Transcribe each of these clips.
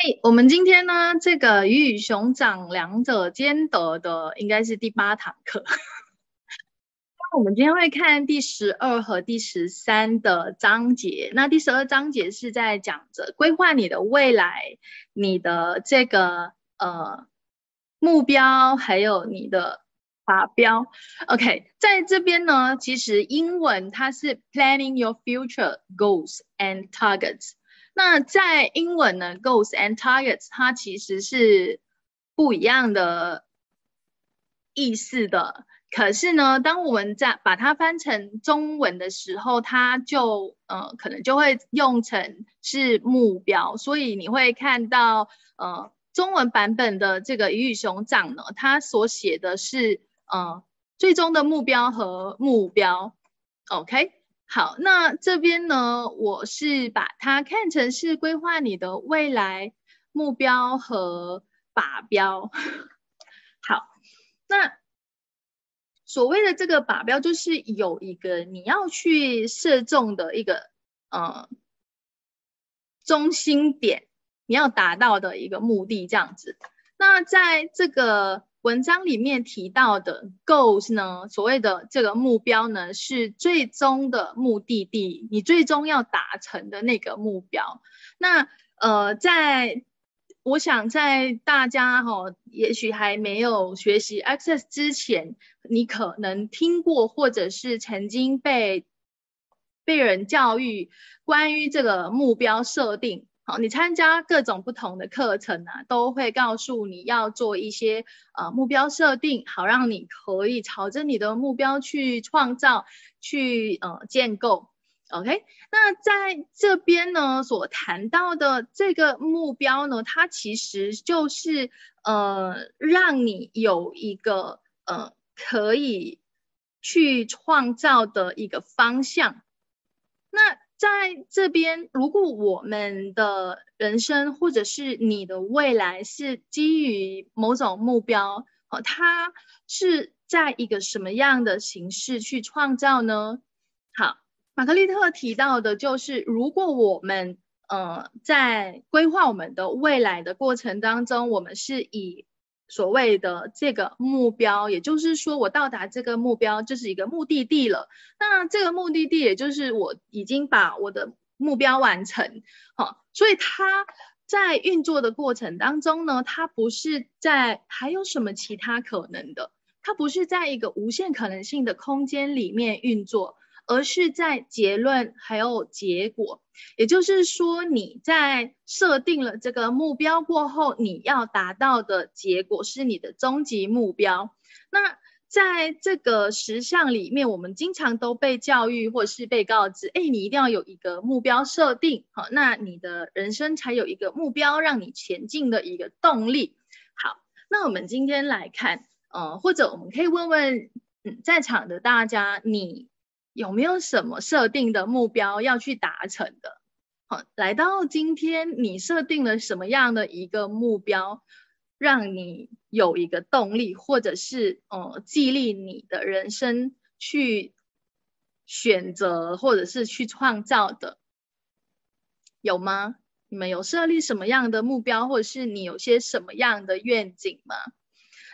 嘿，我们今天呢，这个鱼与熊掌两者兼得的，应该是第八堂课。那我们今天会看第十二和第十三的章节。那第十二章节是在讲着规划你的未来，你的这个呃目标，还有你的法标。OK，在这边呢，其实英文它是 planning your future goals and targets。那在英文呢，goals and targets 它其实是不一样的意思的。可是呢，当我们在把它翻成中文的时候，它就呃可能就会用成是目标。所以你会看到呃中文版本的这个鱼与熊掌呢，它所写的是呃最终的目标和目标。OK。好，那这边呢，我是把它看成是规划你的未来目标和靶标。好，那所谓的这个靶标，就是有一个你要去射中的一个呃中心点，你要达到的一个目的，这样子。那在这个。文章里面提到的 goals 呢，所谓的这个目标呢，是最终的目的地，你最终要达成的那个目标。那呃，在我想在大家哈，也许还没有学习 Access 之前，你可能听过或者是曾经被被人教育关于这个目标设定。好，你参加各种不同的课程啊，都会告诉你要做一些呃目标设定，好让你可以朝着你的目标去创造、去呃建构。OK，那在这边呢所谈到的这个目标呢，它其实就是呃让你有一个呃可以去创造的一个方向。那在这边，如果我们的人生或者是你的未来是基于某种目标，哦，它是在一个什么样的形式去创造呢？好，玛格丽特提到的就是，如果我们呃在规划我们的未来的过程当中，我们是以所谓的这个目标，也就是说，我到达这个目标就是一个目的地了。那这个目的地，也就是我已经把我的目标完成，好，所以它在运作的过程当中呢，它不是在还有什么其他可能的，它不是在一个无限可能性的空间里面运作。而是在结论还有结果，也就是说，你在设定了这个目标过后，你要达到的结果是你的终极目标。那在这个实相里面，我们经常都被教育或是被告知，哎，你一定要有一个目标设定，好，那你的人生才有一个目标让你前进的一个动力。好，那我们今天来看，呃，或者我们可以问问，嗯，在场的大家，你。有没有什么设定的目标要去达成的？好，来到今天，你设定了什么样的一个目标，让你有一个动力，或者是呃激励你的人生去选择，或者是去创造的，有吗？你们有设立什么样的目标，或者是你有些什么样的愿景吗？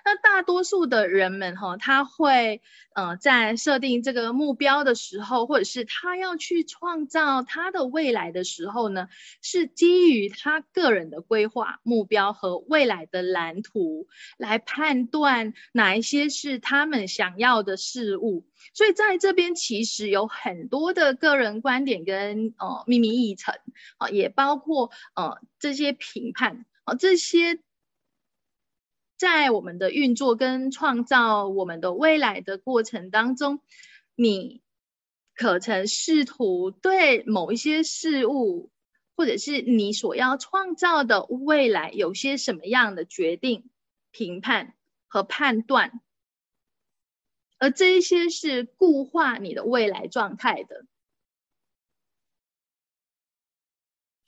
那大多数的人们哈，他会呃在设定这个目标的时候，或者是他要去创造他的未来的时候呢，是基于他个人的规划目标和未来的蓝图来判断哪一些是他们想要的事物。所以在这边其实有很多的个人观点跟呃秘密议程啊，也包括呃这些评判啊这些。在我们的运作跟创造我们的未来的过程当中，你可曾试图对某一些事物，或者是你所要创造的未来，有些什么样的决定、评判和判断？而这一些是固化你的未来状态的。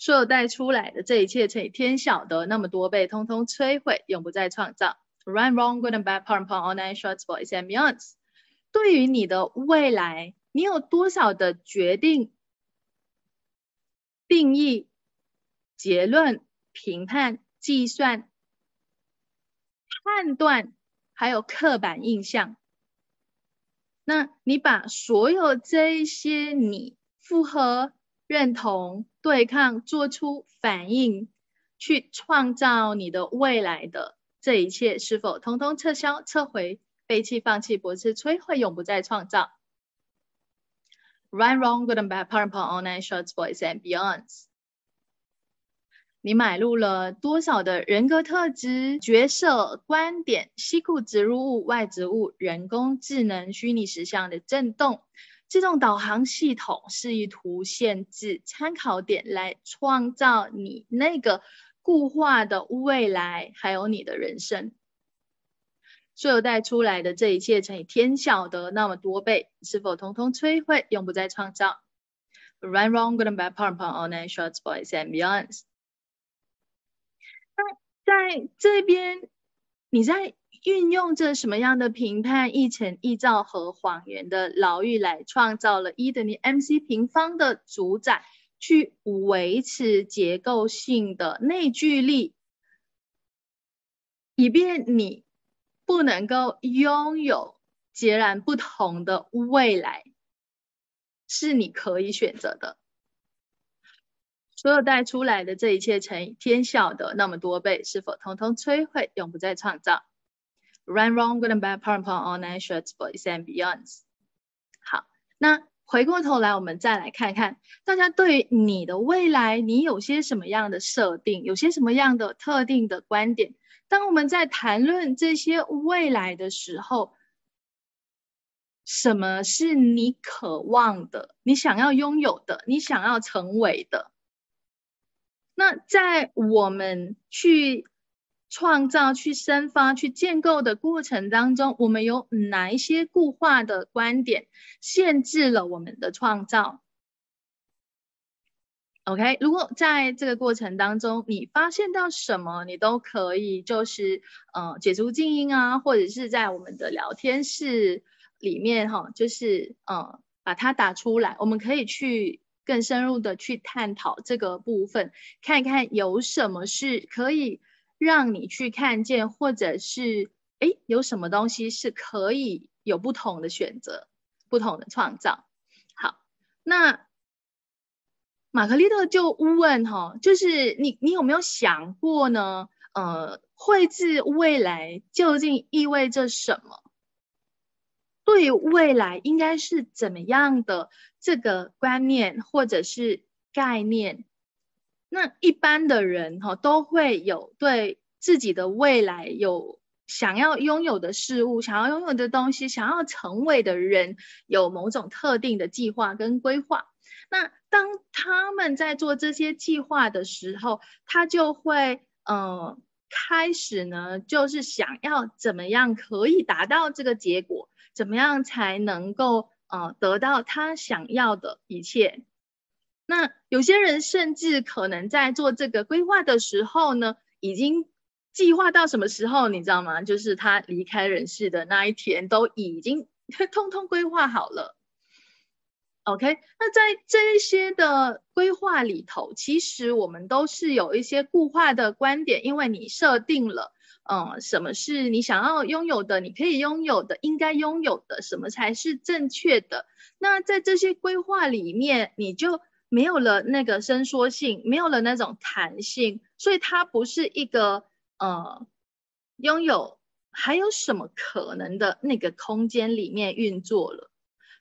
所有带出来的这一切乘以天晓得那么多倍，通通摧毁，永不再创造。Right, wrong, good and bad, part and part, all nine shorts, boys and beyonds。对于你的未来，你有多少的决定、定义、结论、评判、计算、判断，还有刻板印象。那你把所有这一些你复合、认同、对抗、做出反应，去创造你的未来的这一切，是否通通撤销、撤回、背弃、放弃、驳斥、摧毁，永不再创造？Right, wrong, good and bad, power, power, online, shorts, boys and beyonds。你买入了多少的人格特质、角色、观点、西裤植入物、外植物、人工智能、虚拟实像的震动、自动导航系统、示意图限制、参考点来创造你那个固化的未来，还有你的人生。所有带出来的这一切乘以天晓得那么多倍，是否通通摧毁，永不再创造？Right, wrong, good and bad, power, power, online, shorts, boys and beyonds。在这边，你在运用着什么样的评判、议程、臆造和谎言的牢狱来创造了 E 等于 mc 平方的主宰，去维持结构性的内聚力，以便你不能够拥有截然不同的未来，是你可以选择的。所有带出来的这一切乘以天晓得那么多倍，是否通通摧毁，永不再创造？Run, wrong, good and bad, power, power, all nine shorts, boys and beyonds。好，那回过头来，我们再来看看大家对于你的未来，你有些什么样的设定，有些什么样的特定的观点？当我们在谈论这些未来的时候，什么是你渴望的？你想要拥有的？你想要成为的？那在我们去创造、去生发、去建构的过程当中，我们有哪一些固化的观点限制了我们的创造？OK，如果在这个过程当中你发现到什么，你都可以就是呃解除静音啊，或者是在我们的聊天室里面哈，就是呃把它打出来，我们可以去。更深入的去探讨这个部分，看看有什么是可以让你去看见，或者是哎有什么东西是可以有不同的选择、不同的创造。好，那玛格丽特就问哈，就是你你有没有想过呢？呃，绘制未来究竟意味着什么？对未来应该是怎么样的这个观念或者是概念？那一般的人哈都会有对自己的未来有想要拥有的事物、想要拥有的东西、想要成为的人有某种特定的计划跟规划。那当他们在做这些计划的时候，他就会嗯开始呢，就是想要怎么样可以达到这个结果。怎么样才能够呃得到他想要的一切？那有些人甚至可能在做这个规划的时候呢，已经计划到什么时候，你知道吗？就是他离开人世的那一天，都已经 通通规划好了。OK，那在这些的规划里头，其实我们都是有一些固化的观点，因为你设定了。嗯，什么是你想要拥有的？你可以拥有的，应该拥有的，什么才是正确的？那在这些规划里面，你就没有了那个伸缩性，没有了那种弹性，所以它不是一个呃拥有还有什么可能的那个空间里面运作了。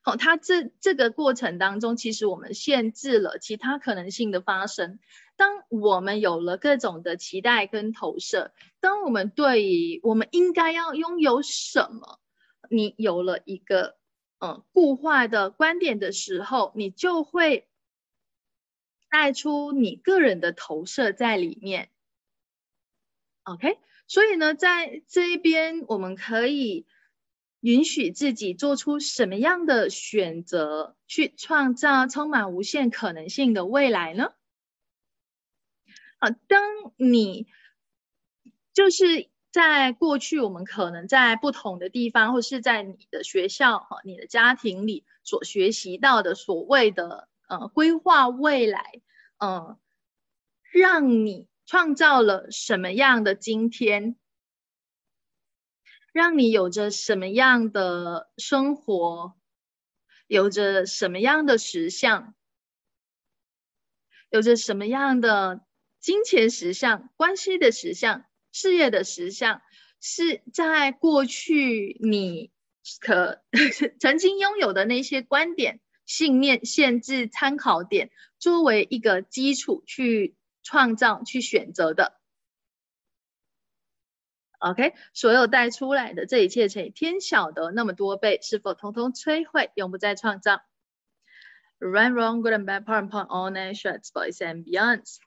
好，它这这个过程当中，其实我们限制了其他可能性的发生。当我们有了各种的期待跟投射，当我们对于我们应该要拥有什么，你有了一个嗯固化的观点的时候，你就会带出你个人的投射在里面。OK，所以呢，在这一边我们可以允许自己做出什么样的选择，去创造充满无限可能性的未来呢？啊，当你就是在过去，我们可能在不同的地方，或是在你的学校、你的家庭里所学习到的所谓的呃规划未来，嗯，让你创造了什么样的今天，让你有着什么样的生活，有着什么样的实相，有着什么样的金钱实相、关系的实相、事业的实相，是在过去你可 曾经拥有的那些观点、信念、限制、参考点，作为一个基础去。创造去选择的，OK，所有带出来的这一切乘以天晓得那么多倍，是否通通摧毁，永不再创造？Run, wrong, good and bad, part and part, all nations, boys and beyonds。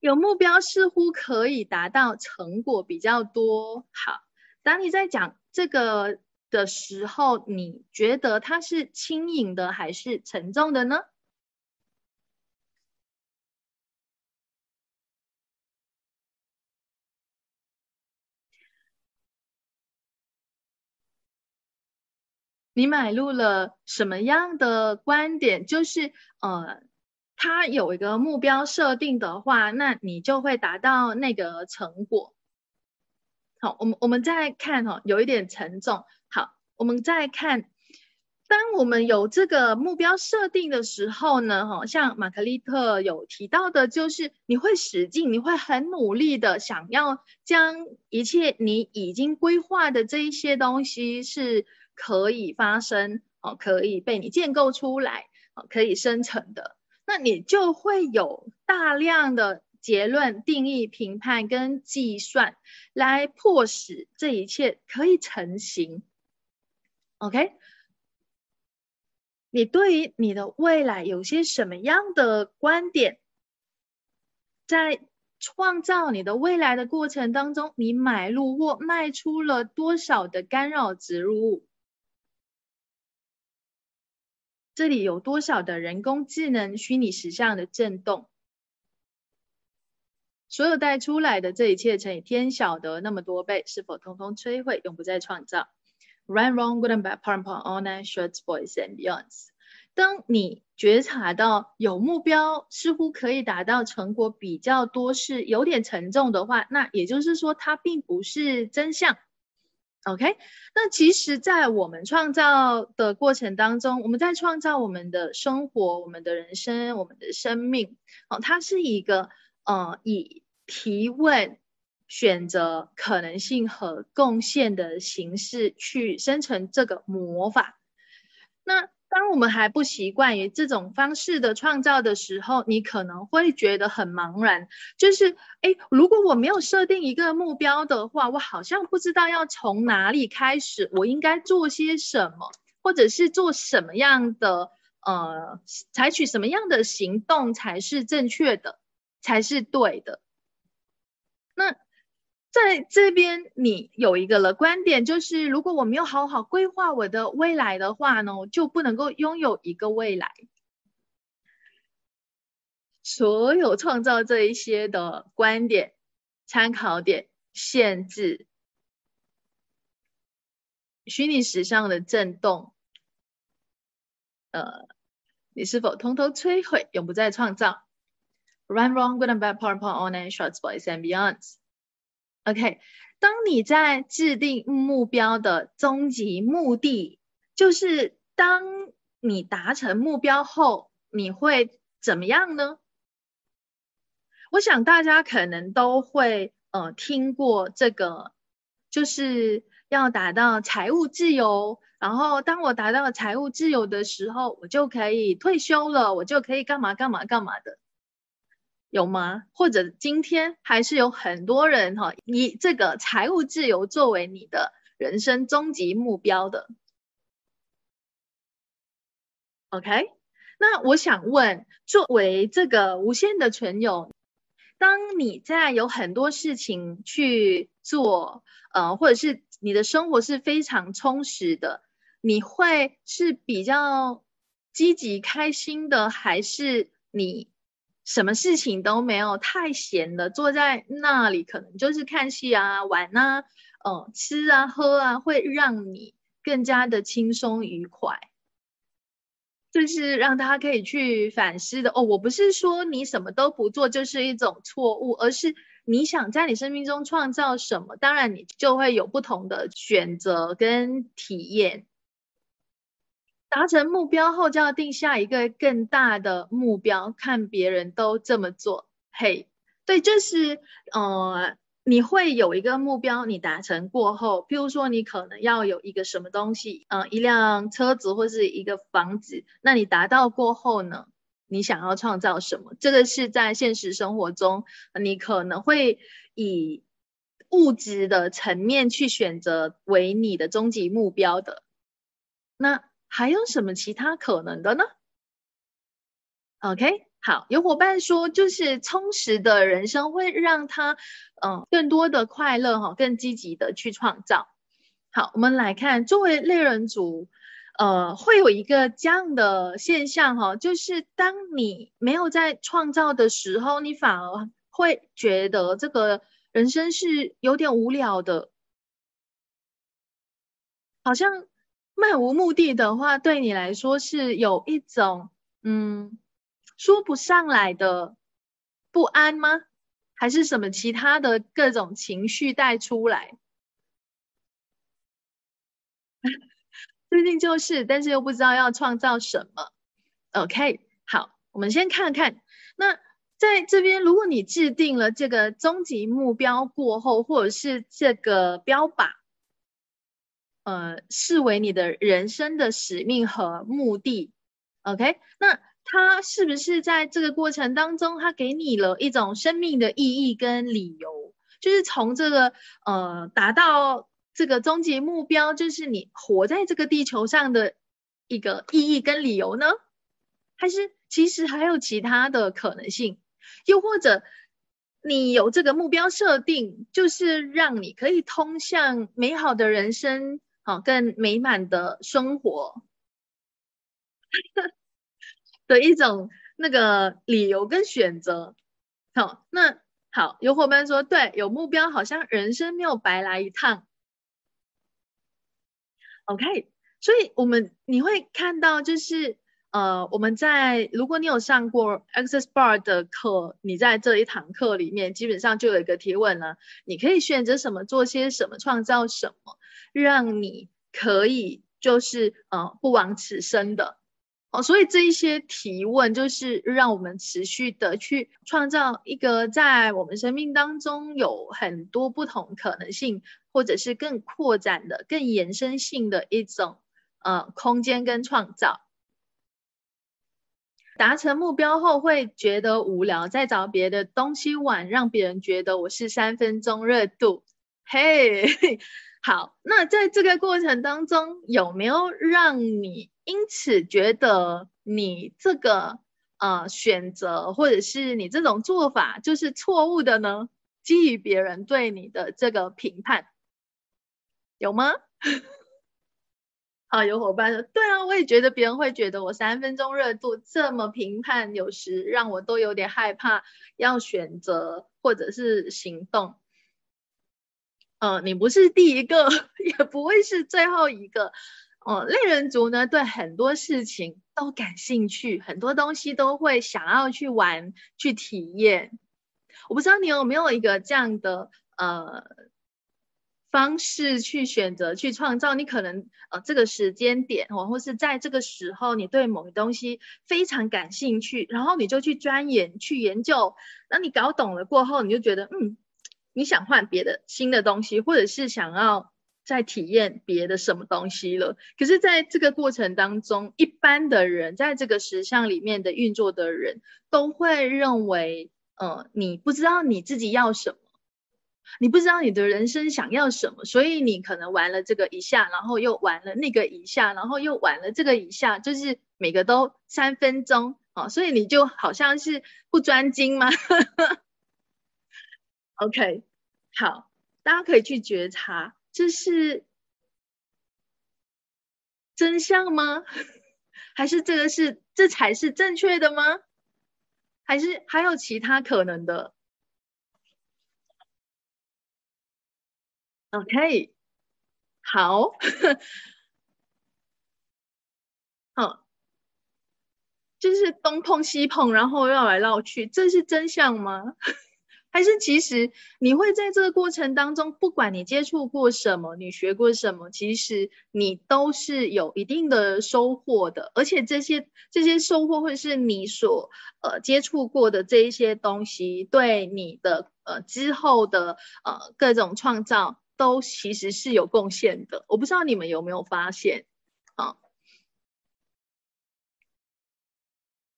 有目标似乎可以达到成果比较多。好，当你在讲这个的时候，你觉得它是轻盈的还是沉重的呢？你买入了什么样的观点？就是呃，他有一个目标设定的话，那你就会达到那个成果。好，我们我们再看哈，有一点沉重。好，我们再看，当我们有这个目标设定的时候呢，哈，像玛格丽特有提到的，就是你会使劲，你会很努力的想要将一切你已经规划的这一些东西是。可以发生哦，可以被你建构出来哦，可以生成的，那你就会有大量的结论、定义、评判跟计算，来迫使这一切可以成型。OK，你对于你的未来有些什么样的观点？在创造你的未来的过程当中，你买入或卖出了多少的干扰植入物？这里有多少的人工智能、虚拟实像的震动？所有带出来的这一切乘以天晓得那么多倍，是否通通摧毁，永不再创造？Run, wrong, good and bad, part and p a r all night, shorts, boys and beyonds。当你觉察到有目标似乎可以达到成果比较多，是有点沉重的话，那也就是说它并不是真相。OK，那其实，在我们创造的过程当中，我们在创造我们的生活、我们的人生、我们的生命。哦，它是一个呃以提问、选择可能性和贡献的形式去生成这个魔法。那当我们还不习惯于这种方式的创造的时候，你可能会觉得很茫然。就是，哎，如果我没有设定一个目标的话，我好像不知道要从哪里开始，我应该做些什么，或者是做什么样的，呃，采取什么样的行动才是正确的，才是对的。那。在这边，你有一个了观点，就是如果我没有好好规划我的未来的话呢，就不能够拥有一个未来。所有创造这一些的观点、参考点、限制、虚拟实像的震动，呃，你是否通通摧毁，永不再创造？Run, wrong, good and bad, part, part, all night, shorts, boys and beyonds。OK，当你在制定目标的终极目的，就是当你达成目标后，你会怎么样呢？我想大家可能都会呃听过这个，就是要达到财务自由，然后当我达到财务自由的时候，我就可以退休了，我就可以干嘛干嘛干嘛的。有吗？或者今天还是有很多人哈，以这个财务自由作为你的人生终极目标的。OK，那我想问，作为这个无限的存有，当你在有很多事情去做，呃，或者是你的生活是非常充实的，你会是比较积极开心的，还是你？什么事情都没有，太闲了，坐在那里可能就是看戏啊、玩啊、嗯、吃啊、喝啊，会让你更加的轻松愉快。就是让大家可以去反思的哦。我不是说你什么都不做就是一种错误，而是你想在你生命中创造什么，当然你就会有不同的选择跟体验。达成目标后，就要定下一个更大的目标。看别人都这么做，嘿，对，就是呃。你会有一个目标，你达成过后，譬如说你可能要有一个什么东西，嗯，一辆车子或是一个房子，那你达到过后呢，你想要创造什么？这个是在现实生活中，你可能会以物质的层面去选择为你的终极目标的。那还有什么其他可能的呢？OK。好，有伙伴说，就是充实的人生会让他，嗯，更多的快乐哈，更积极的去创造。好，我们来看，作为猎人族，呃，会有一个这样的现象哈，就是当你没有在创造的时候，你反而会觉得这个人生是有点无聊的，好像漫无目的的话，对你来说是有一种，嗯。说不上来的不安吗？还是什么其他的各种情绪带出来？最近就是，但是又不知道要创造什么。OK，好，我们先看看。那在这边，如果你制定了这个终极目标过后，或者是这个标靶，呃，视为你的人生的使命和目的，OK，那。他是不是在这个过程当中，他给你了一种生命的意义跟理由？就是从这个呃达到这个终极目标，就是你活在这个地球上的一个意义跟理由呢？还是其实还有其他的可能性？又或者你有这个目标设定，就是让你可以通向美好的人生，好更美满的生活？的一种那个理由跟选择，好，那好，有伙伴说，对，有目标，好像人生没有白来一趟。OK，所以我们你会看到，就是呃，我们在如果你有上过 Access Bar 的课，你在这一堂课里面，基本上就有一个提问了，你可以选择什么，做些什么，创造什么，让你可以就是呃不枉此生的。哦，所以这一些提问就是让我们持续的去创造一个在我们生命当中有很多不同可能性，或者是更扩展的、更延伸性的一种呃空间跟创造。达成目标后会觉得无聊，再找别的东西玩，让别人觉得我是三分钟热度。嘿，好，那在这个过程当中有没有让你？因此，觉得你这个呃选择，或者是你这种做法就是错误的呢？基于别人对你的这个评判，有吗？啊，有伙伴说，对啊，我也觉得别人会觉得我三分钟热度这么评判，有时让我都有点害怕要选择或者是行动。嗯，你不是第一个，也不会是最后一个。哦，类人族呢，对很多事情都感兴趣，很多东西都会想要去玩、去体验。我不知道你有没有一个这样的呃方式去选择、去创造。你可能呃这个时间点，或或是在这个时候，你对某个东西非常感兴趣，然后你就去钻研、去研究。那你搞懂了过后，你就觉得嗯，你想换别的新的东西，或者是想要。再体验别的什么东西了？可是，在这个过程当中，一般的人在这个实相里面的运作的人，都会认为，呃，你不知道你自己要什么，你不知道你的人生想要什么，所以你可能玩了这个一下，然后又玩了那个一下，然后又玩了这个一下，就是每个都三分钟啊，所以你就好像是不专精吗？OK，好，大家可以去觉察。这是真相吗？还是这个是这才是正确的吗？还是还有其他可能的？OK，好，好，就是东碰西碰，然后绕来绕去，这是真相吗？还是其实你会在这个过程当中，不管你接触过什么，你学过什么，其实你都是有一定的收获的，而且这些这些收获会是你所呃接触过的这一些东西，对你的呃之后的呃各种创造都其实是有贡献的。我不知道你们有没有发现啊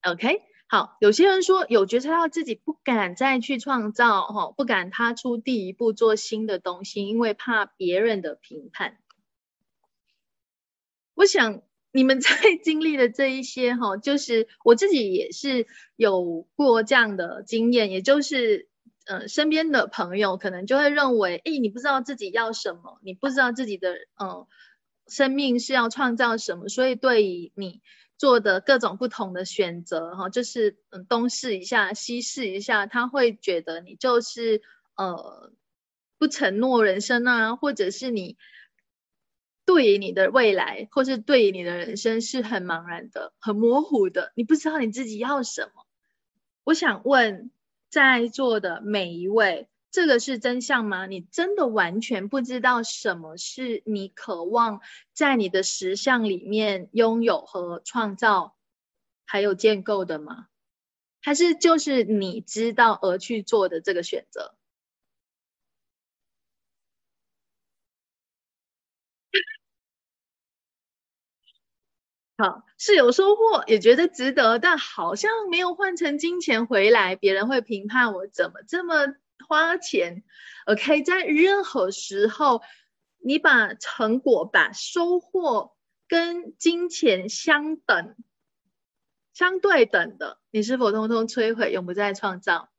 ？OK。好，有些人说有觉察到自己不敢再去创造，哈，不敢踏出第一步做新的东西，因为怕别人的评判。我想你们在 经历的这一些，哈，就是我自己也是有过这样的经验，也就是，呃，身边的朋友可能就会认为，哎，你不知道自己要什么，你不知道自己的，嗯，生命是要创造什么，所以对于你。做的各种不同的选择，哈，就是嗯东试一下，西试一下，他会觉得你就是呃不承诺人生啊，或者是你对于你的未来，或是对于你的人生是很茫然的、很模糊的，你不知道你自己要什么。我想问在座的每一位。这个是真相吗？你真的完全不知道什么是你渴望在你的实相里面拥有和创造，还有建构的吗？还是就是你知道而去做的这个选择？好，是有收获，也觉得值得，但好像没有换成金钱回来，别人会评判我怎么这么。花钱，OK，在任何时候，你把成果、把收获跟金钱相等、相对等的，你是否通通摧毁，永不再创造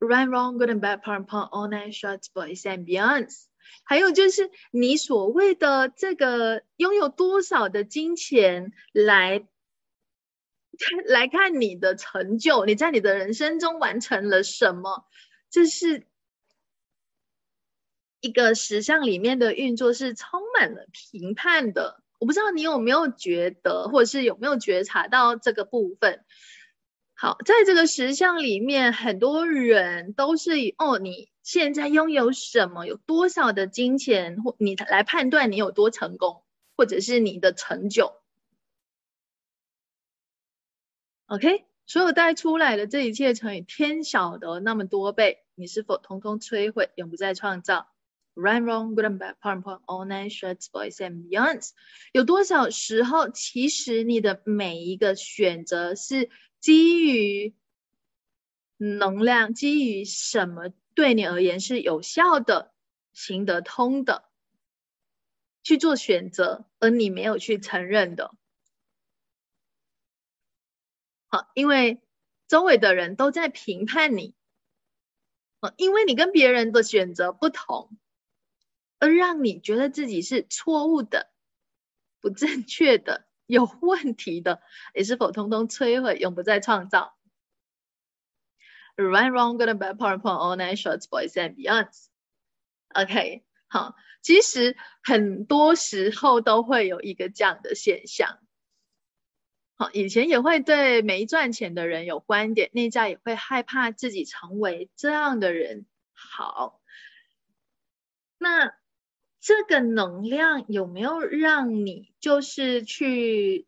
？Right, wrong, good and bad, p a r t part, all night, short, boys and beyonds。还有就是你所谓的这个拥有多少的金钱来 来看你的成就，你在你的人生中完成了什么？这是一个实相里面的运作是充满了评判的，我不知道你有没有觉得，或者是有没有觉察到这个部分。好，在这个实相里面，很多人都是以哦，你现在拥有什么，有多少的金钱，或你来判断你有多成功，或者是你的成就。OK。所有带出来的这一切乘以天晓得那么多倍，你是否通通摧毁，永不再创造？Run, wrong, good and bad, part and part, all nine shirts, boys and beyonds。有多少时候，其实你的每一个选择是基于能量，基于什么对你而言是有效的、行得通的去做选择，而你没有去承认的。好，因为周围的人都在评判你，因为你跟别人的选择不同，而让你觉得自己是错误的、不正确的、有问题的，你是否通通摧毁，永不再创造？Right, wrong, good and bad, power, point, all night, shorts, boys and beyonds. OK，好，其实很多时候都会有一个这样的现象。好，以前也会对没赚钱的人有观点，内在也会害怕自己成为这样的人。好，那这个能量有没有让你就是去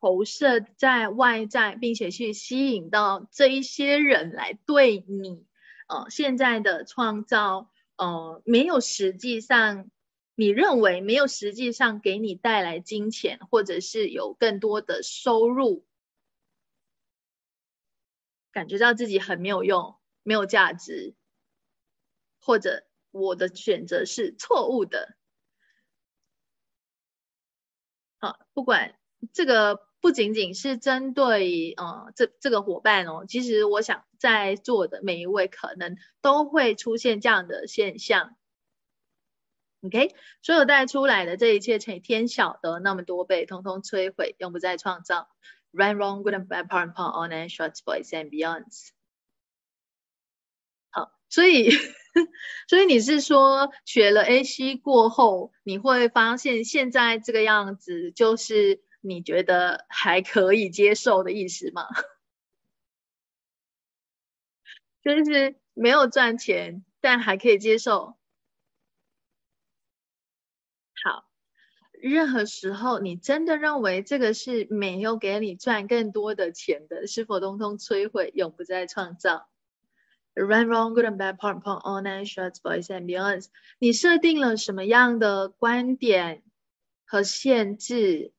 投射在外在，并且去吸引到这一些人来对你呃现在的创造呃没有实际上。你认为没有实际上给你带来金钱，或者是有更多的收入，感觉到自己很没有用、没有价值，或者我的选择是错误的。好，不管这个不仅仅是针对呃这这个伙伴哦，其实我想在座的每一位可能都会出现这样的现象。OK，所有带出来的这一切乘以天晓得那么多倍，通通摧毁，永不再创造。Run, wrong, good and bad, part and part, on and short, boys and beyonds。好，所以，所以你是说学了 AC 过后，你会发现现在这个样子，就是你觉得还可以接受的意思吗？就是没有赚钱，但还可以接受。好，任何时候你真的认为这个是没有给你赚更多的钱的，是否通通摧毁，永不再创造？Right, wrong, good and bad, part, part, all night, shorts, boys and beyonds。你设定了什么样的观点和限制，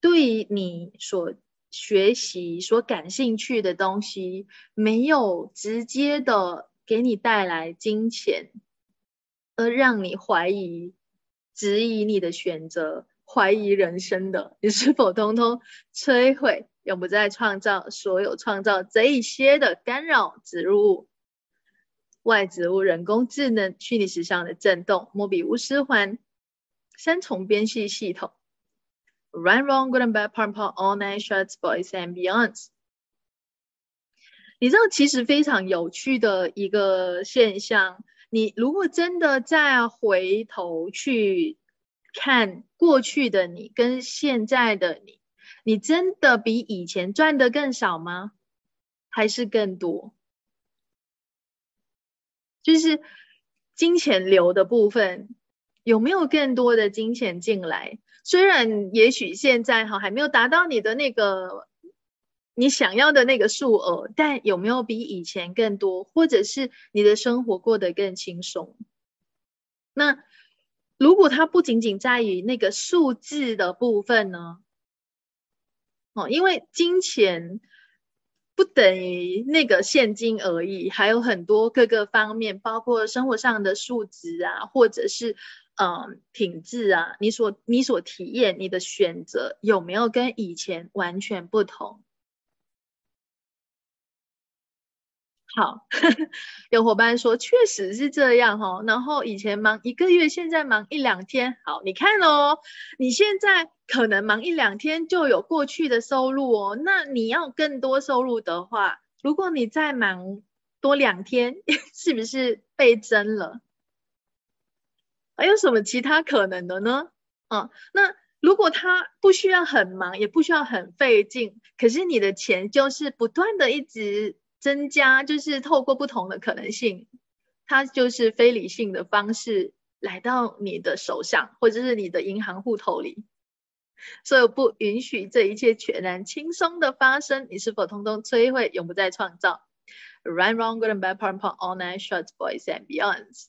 对你所学习、所感兴趣的东西，没有直接的给你带来金钱，而让你怀疑。质疑你的选择，怀疑人生的，你是否通通摧毁，永不再创造所有创造这一些的干扰植入物、外植物、人工智能、虚拟实像的震动、莫比乌斯环、三重边系系统 Run, wrong, good and bad, p a r part, all night, shorts, boys and beyonds。你知道，其实非常有趣的一个现象。你如果真的再回头去看过去的你跟现在的你，你真的比以前赚的更少吗？还是更多？就是金钱流的部分，有没有更多的金钱进来？虽然也许现在哈还没有达到你的那个。你想要的那个数额，但有没有比以前更多，或者是你的生活过得更轻松？那如果它不仅仅在于那个数字的部分呢？哦，因为金钱不等于那个现金而已，还有很多各个方面，包括生活上的数值啊，或者是嗯品质啊，你所你所体验，你的选择有没有跟以前完全不同？好，有伙伴说确实是这样哈。然后以前忙一个月，现在忙一两天。好，你看哦，你现在可能忙一两天就有过去的收入哦。那你要更多收入的话，如果你再忙多两天，是不是倍增了？还有什么其他可能的呢？啊，那如果他不需要很忙，也不需要很费劲，可是你的钱就是不断的一直。增加就是透过不同的可能性，它就是非理性的方式来到你的手上，或者是你的银行户头里，所以不允许这一切全然轻松的发生。你是否通通摧毁，永不再创造？Run wrong, good and bad, part, part, all night, short, boys and beyonds。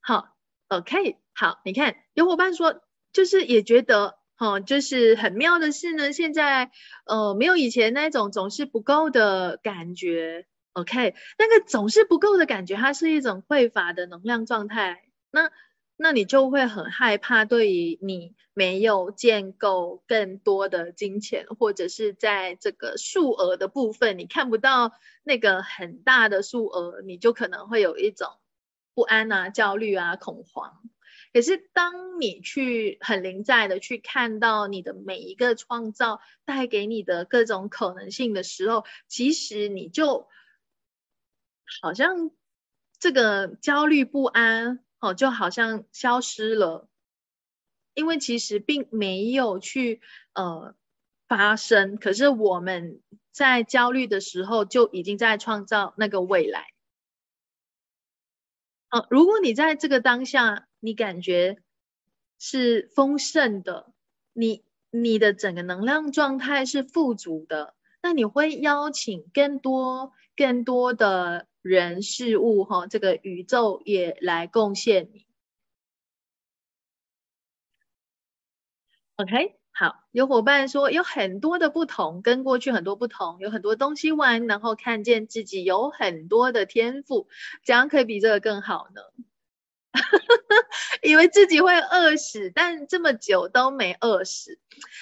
好，OK，好，你看有伙伴说，就是也觉得。哦，就是很妙的是呢，现在呃没有以前那种总是不够的感觉。OK，那个总是不够的感觉，它是一种匮乏的能量状态。那那你就会很害怕，对于你没有建构更多的金钱，或者是在这个数额的部分，你看不到那个很大的数额，你就可能会有一种不安啊、焦虑啊、恐慌。可是，当你去很临在的去看到你的每一个创造带给你的各种可能性的时候，其实你就好像这个焦虑不安哦，就好像消失了，因为其实并没有去呃发生。可是我们在焦虑的时候，就已经在创造那个未来。呃，如果你在这个当下，你感觉是丰盛的，你你的整个能量状态是富足的，那你会邀请更多更多的人事物，哈，这个宇宙也来贡献你。OK。好，有伙伴说有很多的不同，跟过去很多不同，有很多东西玩，然后看见自己有很多的天赋，怎样可以比这个更好呢？以为自己会饿死，但这么久都没饿死。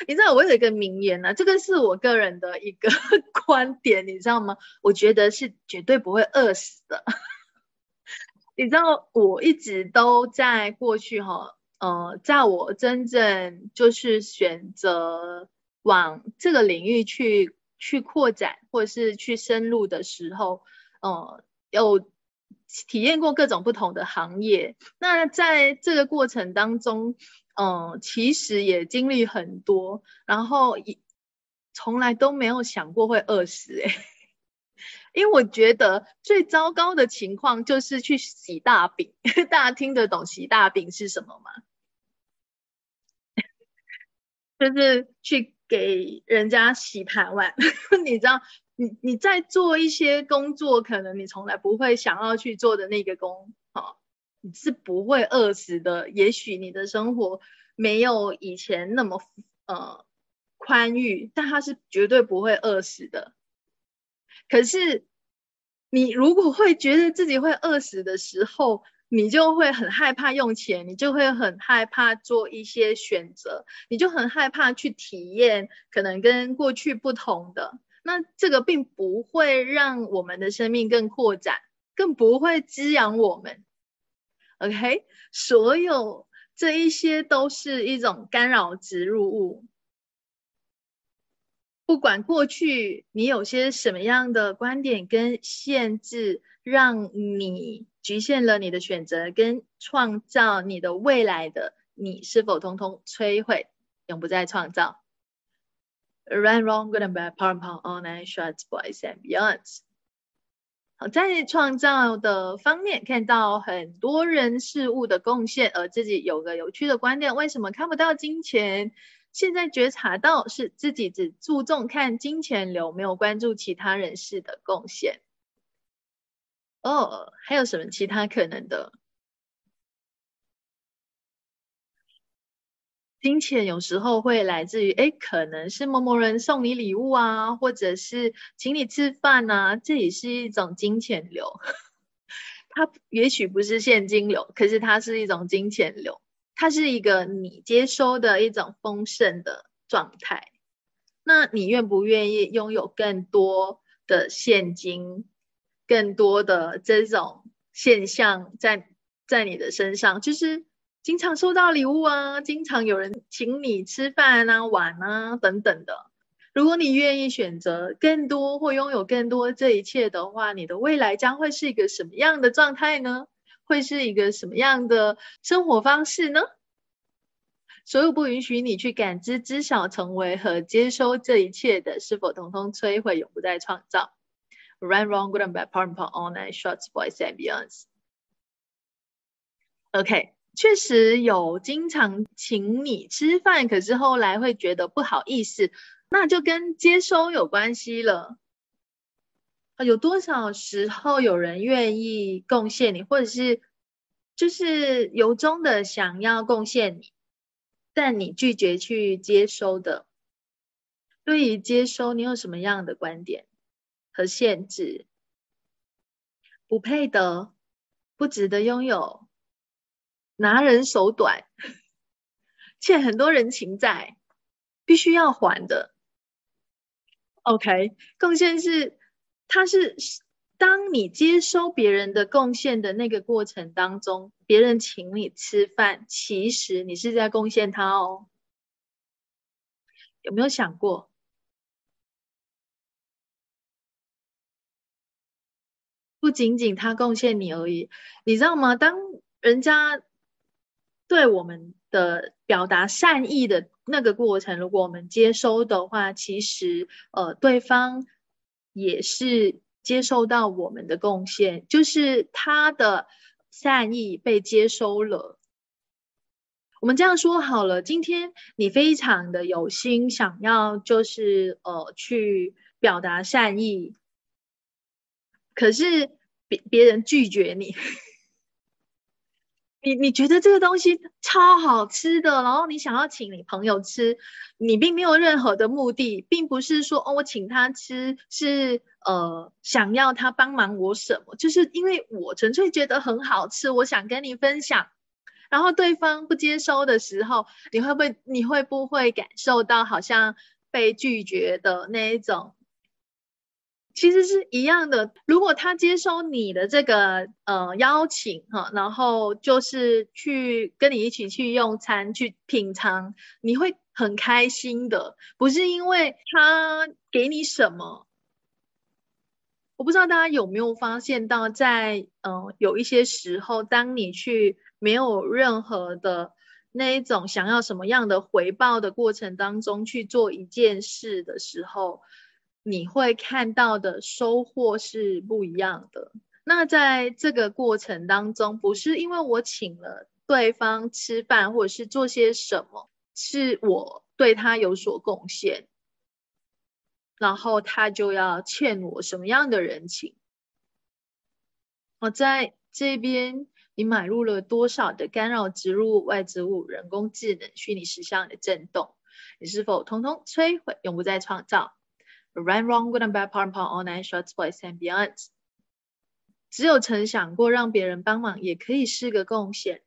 你知道我有一个名言呢，这个是我个人的一个 观点，你知道吗？我觉得是绝对不会饿死的。你知道我一直都在过去哈。呃，在我真正就是选择往这个领域去去扩展，或者是去深入的时候，呃，有体验过各种不同的行业。那在这个过程当中，嗯，其实也经历很多，然后也从来都没有想过会饿死诶。因为我觉得最糟糕的情况就是去洗大饼，大家听得懂洗大饼是什么吗？就是去给人家洗盘碗，你知道，你你在做一些工作，可能你从来不会想要去做的那个工，哦，你是不会饿死的。也许你的生活没有以前那么呃宽裕，但它是绝对不会饿死的。可是，你如果会觉得自己会饿死的时候，你就会很害怕用钱，你就会很害怕做一些选择，你就很害怕去体验可能跟过去不同的。那这个并不会让我们的生命更扩展，更不会滋养我们。OK，所有这一些都是一种干扰植入物。不管过去你有些什么样的观点跟限制，让你局限了你的选择跟创造你的未来的，你是否通通摧毁，永不再创造？Run, wrong, good and bad, power and power, all night, shots, boys and beyonds。好，在创造的方面看到很多人事物的贡献，而自己有个有趣的观点，为什么看不到金钱？现在觉察到是自己只注重看金钱流，没有关注其他人士的贡献。哦，还有什么其他可能的？金钱有时候会来自于，哎，可能是某某人送你礼物啊，或者是请你吃饭啊，这也是一种金钱流。它也许不是现金流，可是它是一种金钱流。它是一个你接收的一种丰盛的状态，那你愿不愿意拥有更多的现金，更多的这种现象在在你的身上？就是经常收到礼物啊，经常有人请你吃饭啊、玩啊等等的。如果你愿意选择更多或拥有更多这一切的话，你的未来将会是一个什么样的状态呢？会是一个什么样的生活方式呢？所有不允许你去感知、知晓、成为和接收这一切的，是否统统摧毁，永不再创造 Run, wrong, good and bad, part and part, all night, shots, boys and beyonds. OK，确实有经常请你吃饭，可是后来会觉得不好意思，那就跟接收有关系了。有多少时候有人愿意贡献你，或者是就是由衷的想要贡献你，但你拒绝去接收的？对于接收，你有什么样的观点和限制？不配得，不值得拥有，拿人手短，欠很多人情债，必须要还的。OK，贡献是。它是当你接收别人的贡献的那个过程当中，别人请你吃饭，其实你是在贡献他哦。有没有想过？不仅仅他贡献你而已，你知道吗？当人家对我们的表达善意的那个过程，如果我们接收的话，其实呃，对方。也是接受到我们的贡献，就是他的善意被接收了。我们这样说好了，今天你非常的有心，想要就是呃去表达善意，可是别别人拒绝你。你你觉得这个东西超好吃的，然后你想要请你朋友吃，你并没有任何的目的，并不是说哦我请他吃是呃想要他帮忙我什么，就是因为我纯粹觉得很好吃，我想跟你分享。然后对方不接收的时候，你会不会你会不会感受到好像被拒绝的那一种？其实是一样的。如果他接收你的这个呃邀请哈，然后就是去跟你一起去用餐、去品尝，你会很开心的。不是因为他给你什么，我不知道大家有没有发现到，在嗯有一些时候，当你去没有任何的那一种想要什么样的回报的过程当中去做一件事的时候，你会看到的收获是不一样的。那在这个过程当中，不是因为我请了对方吃饭或者是做些什么，是我对他有所贡献，然后他就要欠我什么样的人情？我在这边。你买入了多少的干扰植入外植物、人工智能、虚拟实像的震动？你是否通通摧毁，永不再创造？Run wrong, good and bad, p a r and p a r all nine shots, boys and beyond。只有曾想过让别人帮忙，也可以是个贡献。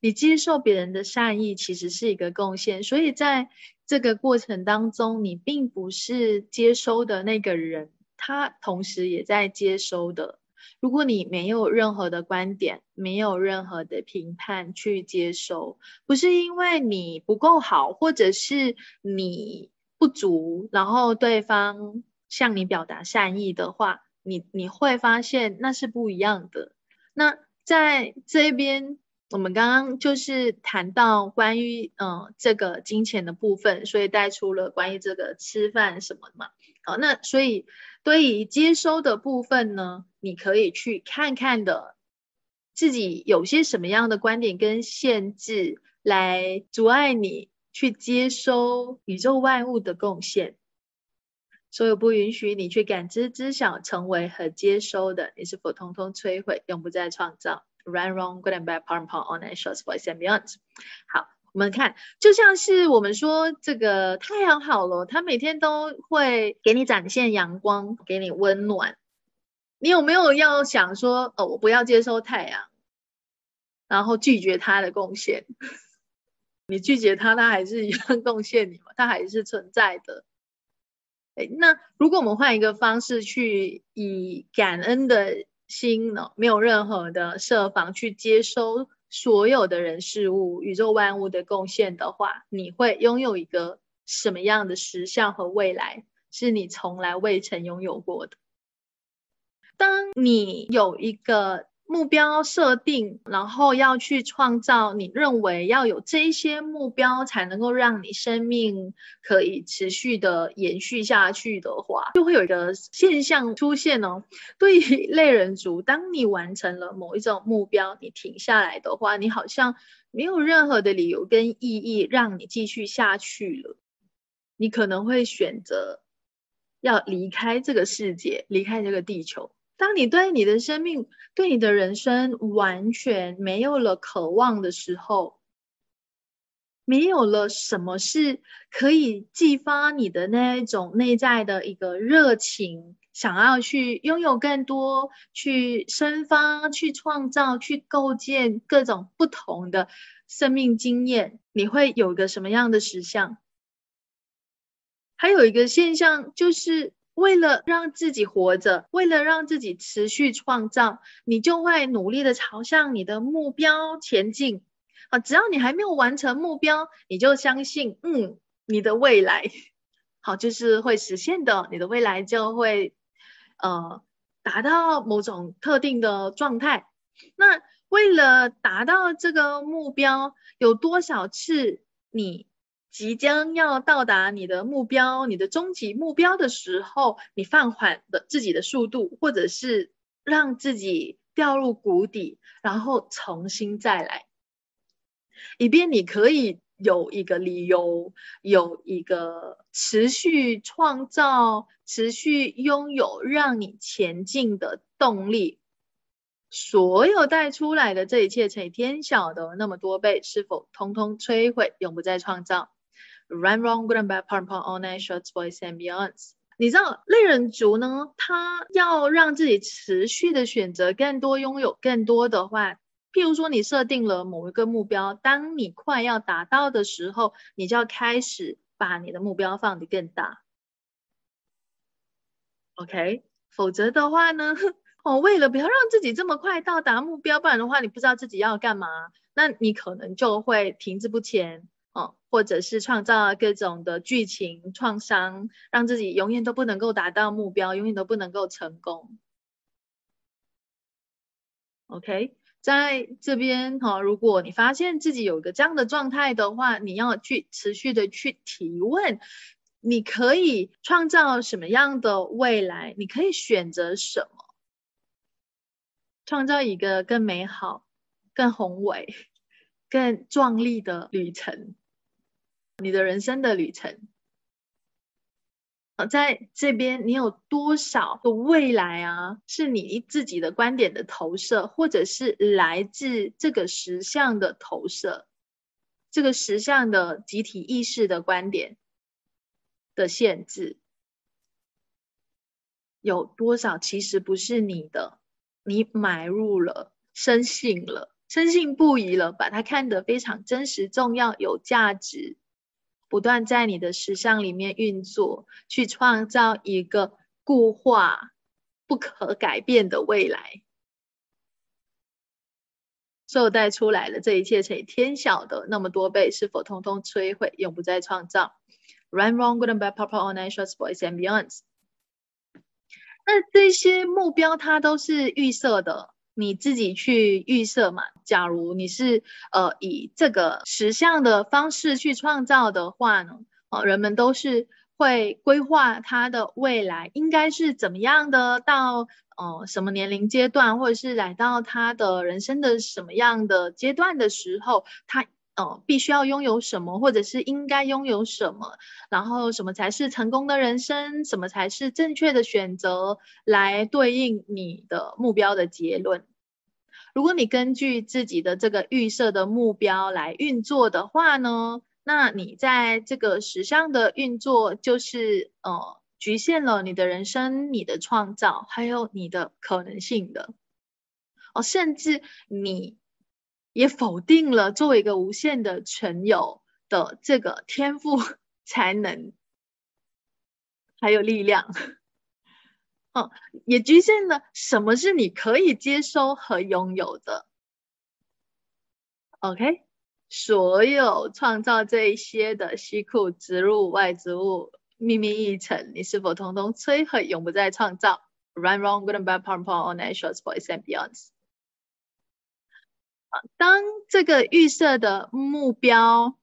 你接受别人的善意，其实是一个贡献。所以在这个过程当中，你并不是接收的那个人，他同时也在接收的。如果你没有任何的观点，没有任何的评判去接收，不是因为你不够好，或者是你不足，然后对方向你表达善意的话，你你会发现那是不一样的。那在这边，我们刚刚就是谈到关于嗯这个金钱的部分，所以带出了关于这个吃饭什么嘛。好，那所以。对于接收的部分呢，你可以去看看的，自己有些什么样的观点跟限制来阻碍你去接收宇宙万物的贡献，所有不允许你去感知、知晓、成为和接收的，你是否通通摧毁，永不再创造？Run, wrong, good and bad, part and part, all night, shorts, boys and beyond。好。我们看，就像是我们说这个太阳好了，它每天都会给你展现阳光，给你温暖。你有没有要想说，哦，我不要接收太阳，然后拒绝它的贡献？你拒绝他，他还是一样 贡献你嘛？他还是存在的。哎，那如果我们换一个方式去以感恩的心呢，没有任何的设防去接收。所有的人事物、宇宙万物的贡献的话，你会拥有一个什么样的实相和未来，是你从来未曾拥有过的。当你有一个。目标设定，然后要去创造你认为要有这些目标才能够让你生命可以持续的延续下去的话，就会有一个现象出现哦。对于 类人族，当你完成了某一种目标，你停下来的话，你好像没有任何的理由跟意义让你继续下去了。你可能会选择要离开这个世界，离开这个地球。当你对你的生命、对你的人生完全没有了渴望的时候，没有了什么是可以激发你的那一种内在的一个热情，想要去拥有更多、去生发、去创造、去构建各种不同的生命经验，你会有个什么样的实相？还有一个现象就是。为了让自己活着，为了让自己持续创造，你就会努力的朝向你的目标前进。啊，只要你还没有完成目标，你就相信，嗯，你的未来，好，就是会实现的。你的未来就会，呃，达到某种特定的状态。那为了达到这个目标，有多少次你？即将要到达你的目标、你的终极目标的时候，你放缓的自己的速度，或者是让自己掉入谷底，然后重新再来，以便你可以有一个理由，有一个持续创造、持续拥有让你前进的动力。所有带出来的这一切乘以天晓的那么多倍，是否通通摧毁，永不再创造？Run wrong, good and bad, part and part, all night, shorts, boys and beyonds。你知道类人族呢？他要让自己持续的选择更多，拥有更多的话，譬如说你设定了某一个目标，当你快要达到的时候，你就要开始把你的目标放得更大。OK，否则的话呢，哦，为了不要让自己这么快到达目标，不然的话你不知道自己要干嘛，那你可能就会停滞不前。哦，或者是创造各种的剧情创伤，让自己永远都不能够达到目标，永远都不能够成功。OK，在这边哈，如果你发现自己有个这样的状态的话，你要去持续的去提问，你可以创造什么样的未来？你可以选择什么？创造一个更美好、更宏伟、更壮丽的旅程，你的人生的旅程。在这边，你有多少的未来啊？是你自己的观点的投射，或者是来自这个实相的投射，这个实相的集体意识的观点的限制，有多少其实不是你的？你买入了，深信了，深信不疑了，把它看得非常真实、重要、有价值。不断在你的实相里面运作，去创造一个固化、不可改变的未来。受带出来了，这一切乘以天晓的那么多倍，是否通通摧毁，永不再创造？Run, wrong, good and bad, purple, all night, shorts, boys and beyonds。那这些目标，它都是预设的。你自己去预设嘛？假如你是呃以这个实相的方式去创造的话呢？哦，人们都是会规划他的未来应该是怎么样的，到呃什么年龄阶段，或者是来到他的人生的什么样的阶段的时候，他。哦，必须要拥有什么，或者是应该拥有什么，然后什么才是成功的人生，什么才是正确的选择，来对应你的目标的结论。如果你根据自己的这个预设的目标来运作的话呢，那你在这个实相的运作就是呃局限了你的人生、你的创造，还有你的可能性的。哦，甚至你。也否定了作为一个无限的存有的这个天赋、才能，还有力量，哦，也局限了什么是你可以接收和拥有的。OK，所有创造这一些的西库植入外植物秘密议程，你是否通通摧毁，永不再创造？Run, wrong, good and bad, power, power, all nations, boys and beyonds. 当这个预设的目标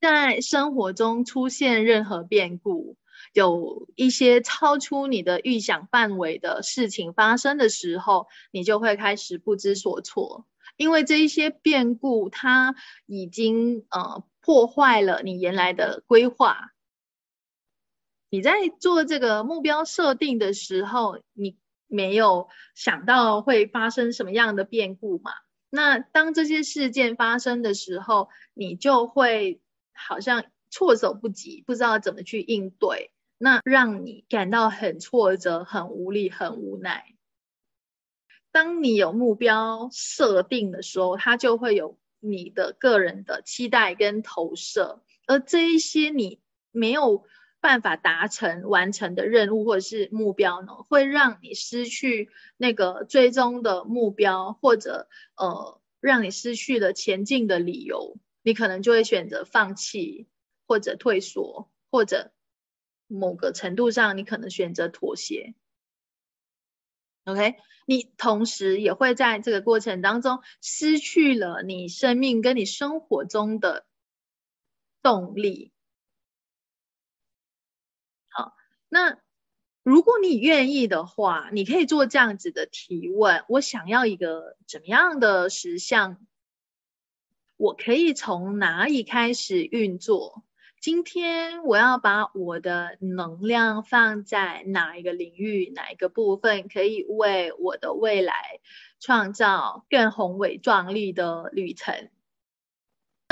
在生活中出现任何变故，有一些超出你的预想范围的事情发生的时候，你就会开始不知所措，因为这一些变故它已经呃破坏了你原来的规划。你在做这个目标设定的时候，你。没有想到会发生什么样的变故嘛？那当这些事件发生的时候，你就会好像措手不及，不知道怎么去应对，那让你感到很挫折、很无力、很无奈。当你有目标设定的时候，它就会有你的个人的期待跟投射，而这一些你没有。办法达成完成的任务或者是目标呢，会让你失去那个最终的目标，或者呃，让你失去了前进的理由，你可能就会选择放弃，或者退缩，或者某个程度上你可能选择妥协。OK，你同时也会在这个过程当中失去了你生命跟你生活中的动力。那如果你愿意的话，你可以做这样子的提问：我想要一个怎么样的实相？我可以从哪里开始运作？今天我要把我的能量放在哪一个领域、哪一个部分，可以为我的未来创造更宏伟壮丽的旅程？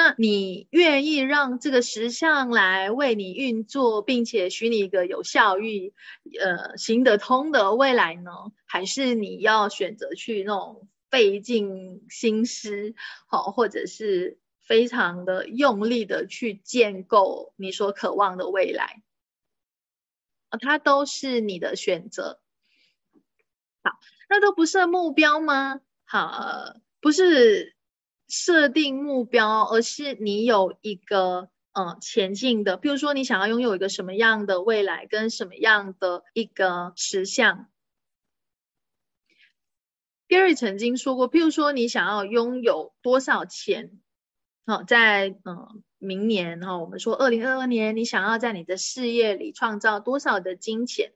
那你愿意让这个石像来为你运作，并且许你一个有效率、呃行得通的未来呢？还是你要选择去那种费尽心思，好，或者是非常的用力的去建构你所渴望的未来？啊，它都是你的选择。好，那都不是目标吗？好，不是。设定目标，而是你有一个呃前进的，比如说你想要拥有一个什么样的未来，跟什么样的一个实相。Gary 曾经说过，譬如说你想要拥有多少钱，好，在嗯明年哈，我们说二零二二年，你想要在你的事业里创造多少的金钱？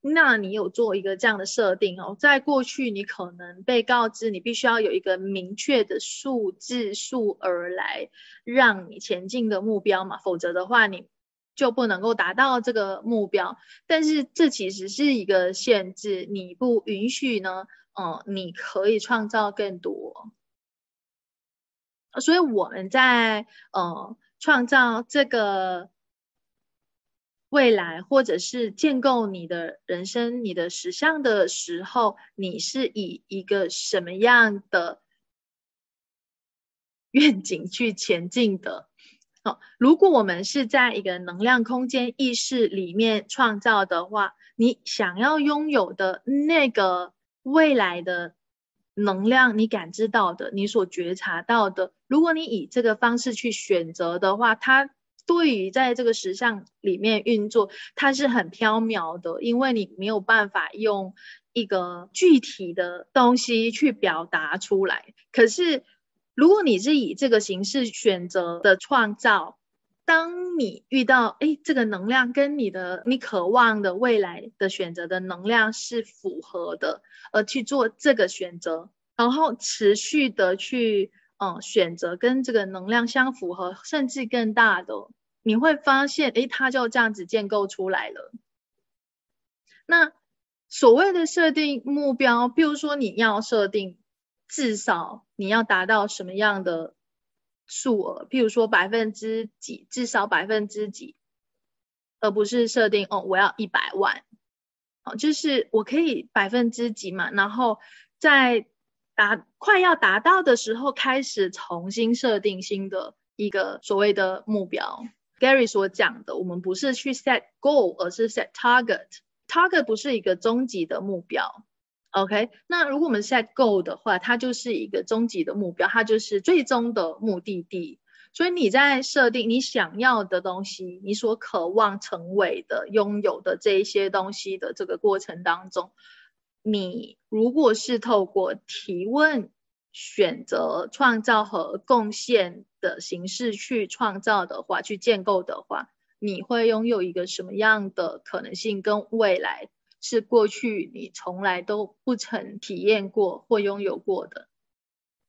那你有做一个这样的设定哦，在过去你可能被告知你必须要有一个明确的数字数额来让你前进的目标嘛，否则的话你就不能够达到这个目标。但是这其实是一个限制，你不允许呢，嗯，你可以创造更多。所以我们在呃创造这个。未来，或者是建构你的人生、你的实相的时候，你是以一个什么样的 愿景去前进的？好，如果我们是在一个能量空间意识里面创造的话，你想要拥有的那个未来的能量，你感知到的，你所觉察到的，如果你以这个方式去选择的话，它。对于在这个实相里面运作，它是很飘渺的，因为你没有办法用一个具体的东西去表达出来。可是，如果你是以这个形式选择的创造，当你遇到哎，这个能量跟你的你渴望的未来的选择的能量是符合的，而去做这个选择，然后持续的去嗯选择跟这个能量相符合，甚至更大的。你会发现，哎，它就这样子建构出来了。那所谓的设定目标，比如说你要设定至少你要达到什么样的数额，譬如说百分之几，至少百分之几，而不是设定哦，我要一百万，哦，就是我可以百分之几嘛，然后在达快要达到的时候，开始重新设定新的一个所谓的目标。Gary 所讲的，我们不是去 set goal，而是 set target。target 不是一个终极的目标，OK？那如果我们 set goal 的话，它就是一个终极的目标，它就是最终的目的地。所以你在设定你想要的东西，你所渴望成为的、拥有的这一些东西的这个过程当中，你如果是透过提问。选择创造和贡献的形式去创造的话，去建构的话，你会拥有一个什么样的可能性跟未来，是过去你从来都不曾体验过或拥有过的。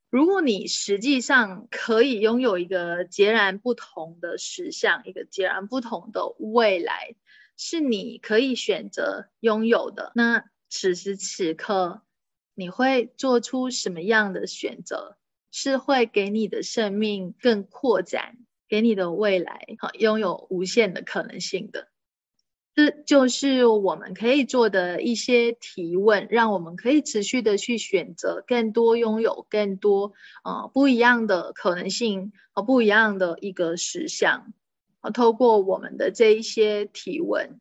如果你实际上可以拥有一个截然不同的实相，一个截然不同的未来，是你可以选择拥有的，那此时此刻。你会做出什么样的选择？是会给你的生命更扩展，给你的未来哈拥有无限的可能性的。这就是我们可以做的一些提问，让我们可以持续的去选择更多，拥有更多啊不一样的可能性和不一样的一个实相啊。透过我们的这一些提问，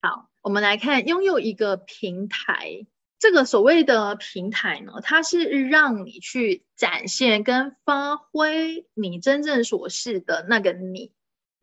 好，我们来看拥有一个平台。这个所谓的平台呢，它是让你去展现跟发挥你真正所是的那个你，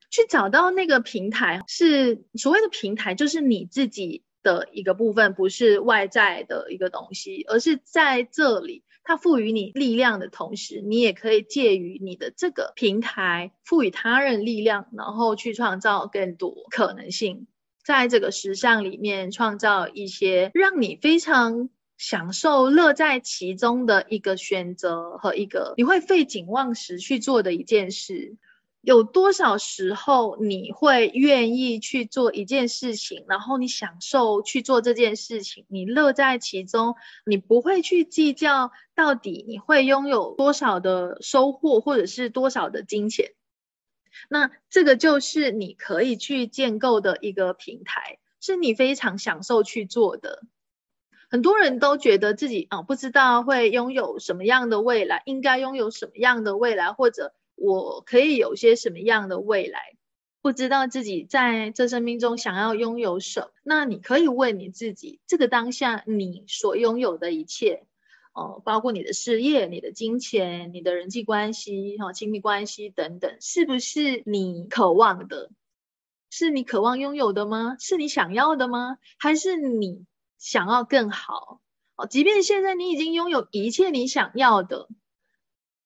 去找到那个平台是所谓的平台，就是你自己的一个部分，不是外在的一个东西，而是在这里，它赋予你力量的同时，你也可以借于你的这个平台赋予他人力量，然后去创造更多可能性。在这个时尚里面创造一些让你非常享受、乐在其中的一个选择和一个你会废寝忘食去做的一件事。有多少时候你会愿意去做一件事情，然后你享受去做这件事情，你乐在其中，你不会去计较到底你会拥有多少的收获，或者是多少的金钱。那这个就是你可以去建构的一个平台，是你非常享受去做的。很多人都觉得自己啊，不知道会拥有什么样的未来，应该拥有什么样的未来，或者我可以有些什么样的未来，不知道自己在这生命中想要拥有什么。那你可以问你自己，这个当下你所拥有的一切。哦，包括你的事业、你的金钱、你的人际关系、哈亲密关系等等，是不是你渴望的？是你渴望拥有的吗？是你想要的吗？还是你想要更好？哦，即便现在你已经拥有一切你想要的，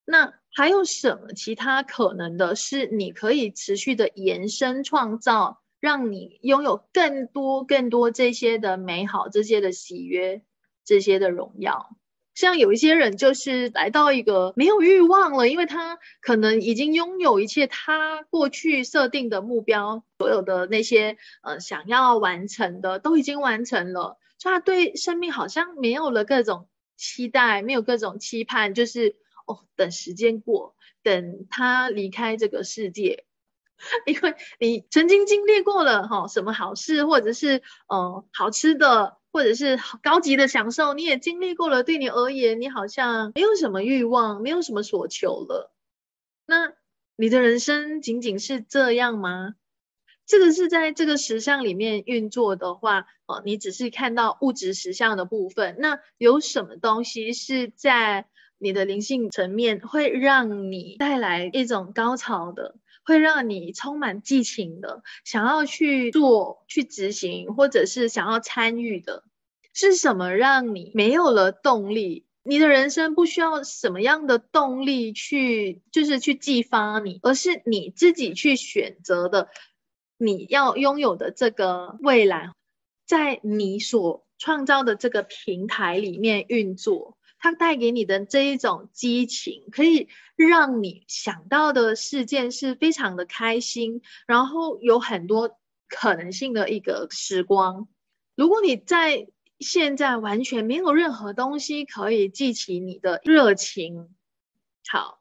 那还有什么其他可能的是你可以持续的延伸创造，让你拥有更多更多这些的美好、这些的喜悦、这些的荣耀？像有一些人就是来到一个没有欲望了，因为他可能已经拥有一切他过去设定的目标，所有的那些呃想要完成的都已经完成了，所以他对生命好像没有了各种期待，没有各种期盼，就是哦等时间过，等他离开这个世界，因为你曾经经历过了哈什么好事，或者是呃好吃的。或者是高级的享受，你也经历过了，对你而言，你好像没有什么欲望，没有什么所求了。那你的人生仅仅是这样吗？这个是在这个实相里面运作的话，哦，你只是看到物质实相的部分。那有什么东西是在你的灵性层面会让你带来一种高潮的？会让你充满激情的，想要去做、去执行，或者是想要参与的，是什么让你没有了动力？你的人生不需要什么样的动力去，就是去激发你，而是你自己去选择的，你要拥有的这个未来，在你所创造的这个平台里面运作。它带给你的这一种激情，可以让你想到的事件是非常的开心，然后有很多可能性的一个时光。如果你在现在完全没有任何东西可以激起你的热情，好，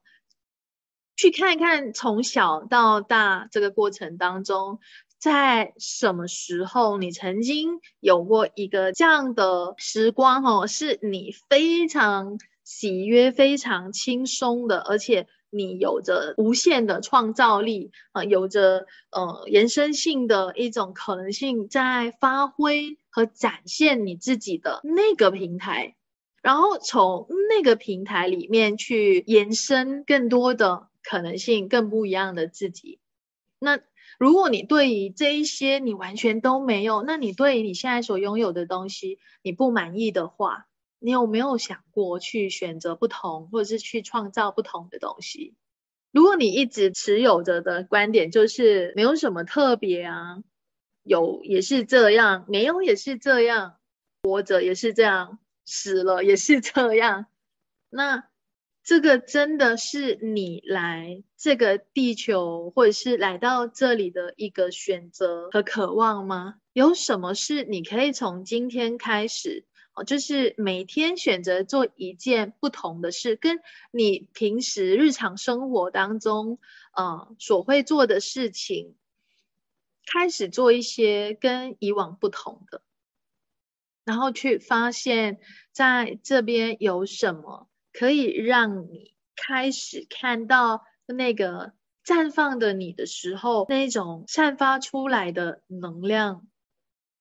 去看一看从小到大这个过程当中。在什么时候，你曾经有过一个这样的时光？哈，是你非常喜悦、非常轻松的，而且你有着无限的创造力啊，有着呃延伸性的一种可能性，在发挥和展现你自己的那个平台，然后从那个平台里面去延伸更多的可能性，更不一样的自己。那。如果你对于这一些你完全都没有，那你对于你现在所拥有的东西你不满意的话，你有没有想过去选择不同，或者是去创造不同的东西？如果你一直持有着的观点就是没有什么特别啊，有也是这样，没有也是这样，活着也是这样，死了也是这样，那。这个真的是你来这个地球，或者是来到这里的一个选择和渴望吗？有什么事你可以从今天开始，哦，就是每天选择做一件不同的事，跟你平时日常生活当中，呃，所会做的事情，开始做一些跟以往不同的，然后去发现在这边有什么。可以让你开始看到那个绽放的你的时候，那种散发出来的能量，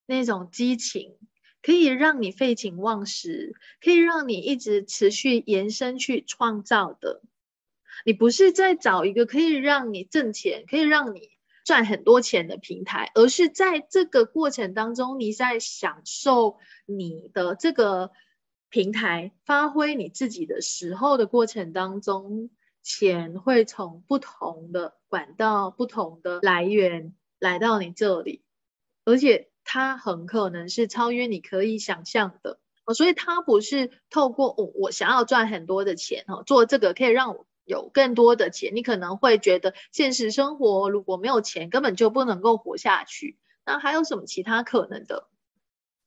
那种激情，可以让你废寝忘食，可以让你一直持续延伸去创造的。你不是在找一个可以让你挣钱、可以让你赚很多钱的平台，而是在这个过程当中，你在享受你的这个。平台发挥你自己的时候的过程当中，钱会从不同的管道、不同的来源来到你这里，而且它很可能是超越你可以想象的哦。所以它不是透过我我想要赚很多的钱哈，做这个可以让我有更多的钱。你可能会觉得现实生活如果没有钱，根本就不能够活下去。那还有什么其他可能的？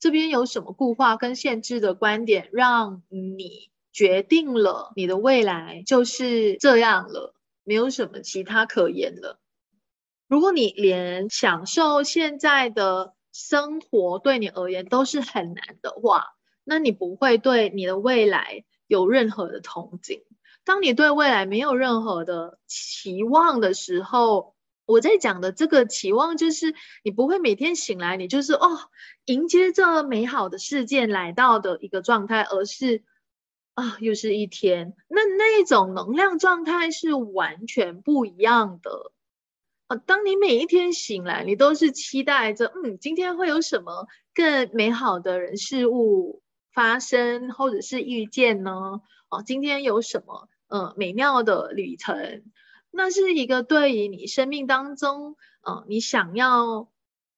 这边有什么固化跟限制的观点，让你决定了你的未来就是这样了，没有什么其他可言了。如果你连享受现在的生活对你而言都是很难的话，那你不会对你的未来有任何的憧憬。当你对未来没有任何的期望的时候，我在讲的这个期望，就是你不会每天醒来，你就是哦，迎接这美好的事件来到的一个状态，而是啊，又是一天。那那种能量状态是完全不一样的。啊，当你每一天醒来，你都是期待着，嗯，今天会有什么更美好的人事物发生或者是遇见呢？哦，今天有什么呃美妙的旅程？那是一个对于你生命当中，呃，你想要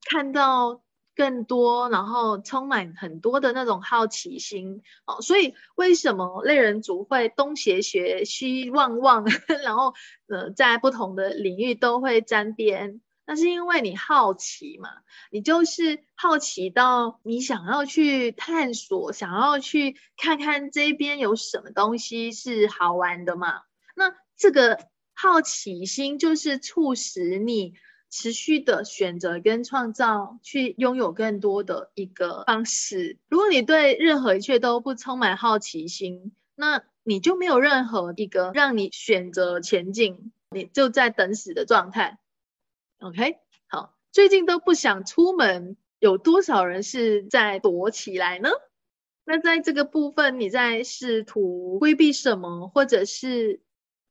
看到更多，然后充满很多的那种好奇心哦。所以为什么类人族会东学学西望望，然后呃，在不同的领域都会沾边？那是因为你好奇嘛，你就是好奇到你想要去探索，想要去看看这边有什么东西是好玩的嘛。那这个好奇心就是促使你持续的选择跟创造，去拥有更多的一个方式。如果你对任何一切都不充满好奇心，那你就没有任何一个让你选择前进，你就在等死的状态。OK，好，最近都不想出门，有多少人是在躲起来呢？那在这个部分，你在试图规避什么，或者是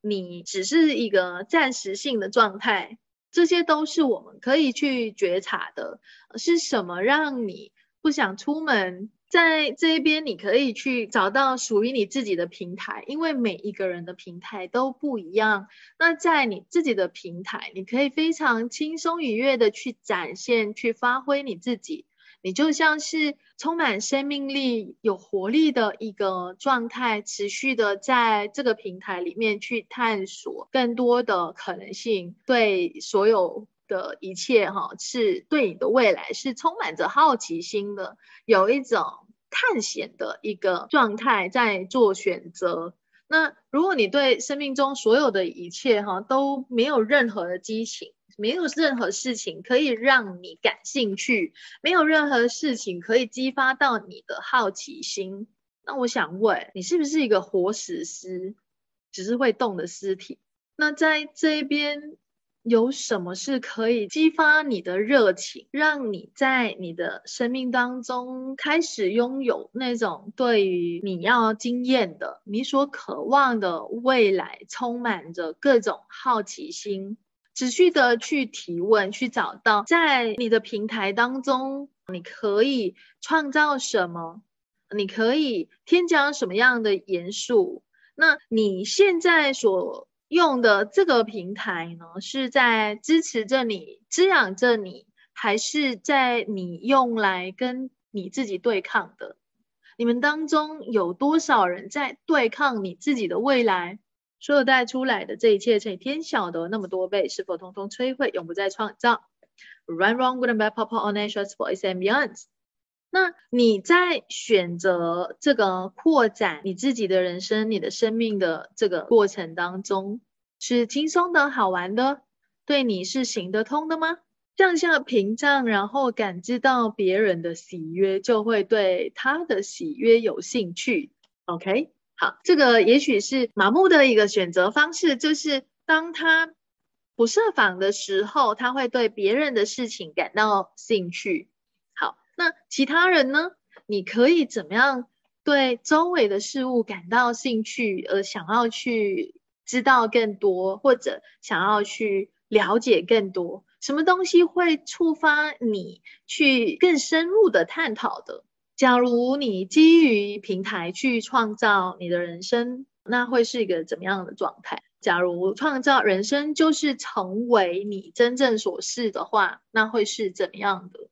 你只是一个暂时性的状态，这些都是我们可以去觉察的。是什么让你不想出门？在这一边，你可以去找到属于你自己的平台，因为每一个人的平台都不一样。那在你自己的平台，你可以非常轻松愉悦的去展现、去发挥你自己。你就像是充满生命力、有活力的一个状态，持续的在这个平台里面去探索更多的可能性，对所有。的一切哈，是对你的未来是充满着好奇心的，有一种探险的一个状态在做选择。那如果你对生命中所有的一切哈都没有任何的激情，没有任何事情可以让你感兴趣，没有任何事情可以激发到你的好奇心，那我想问你，是不是一个活死尸，只是会动的尸体？那在这边。有什么是可以激发你的热情，让你在你的生命当中开始拥有那种对于你要经验的、你所渴望的未来，充满着各种好奇心，持续的去提问，去找到在你的平台当中，你可以创造什么，你可以添加什么样的元素？那你现在所用的这个平台呢，是在支持着你、滋养着你，还是在你用来跟你自己对抗的？你们当中有多少人在对抗你自己的未来？所有带出来的这一切乘以天晓得那么多倍，是否通通摧毁，永不再创造？Run, run, good and bad, pop, pop, on, and shots, boys and beyond。那你在选择这个扩展你自己的人生、你的生命的这个过程当中，是轻松的好玩的，对你是行得通的吗？降下屏障，然后感知到别人的喜悦，就会对他的喜悦有兴趣。OK，好，这个也许是麻木的一个选择方式，就是当他不设防的时候，他会对别人的事情感到兴趣。好那其他人呢？你可以怎么样对周围的事物感到兴趣，而想要去知道更多，或者想要去了解更多？什么东西会触发你去更深入的探讨的？假如你基于平台去创造你的人生，那会是一个怎么样的状态？假如创造人生就是成为你真正所是的话，那会是怎么样的？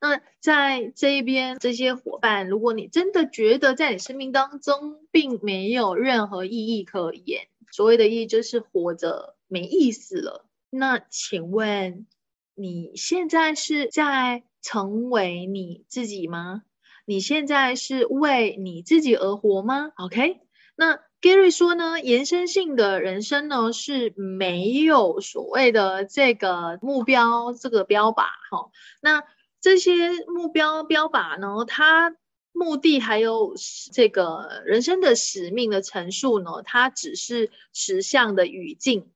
那在这一边，这些伙伴，如果你真的觉得在你生命当中并没有任何意义可言，所谓的意义就是活着没意思了。那请问你现在是在成为你自己吗？你现在是为你自己而活吗？OK？那 Gary 说呢，延伸性的人生呢是没有所谓的这个目标这个标靶哈。那这些目标标靶呢？它目的还有这个人生的使命的陈述呢？它只是实相的语境。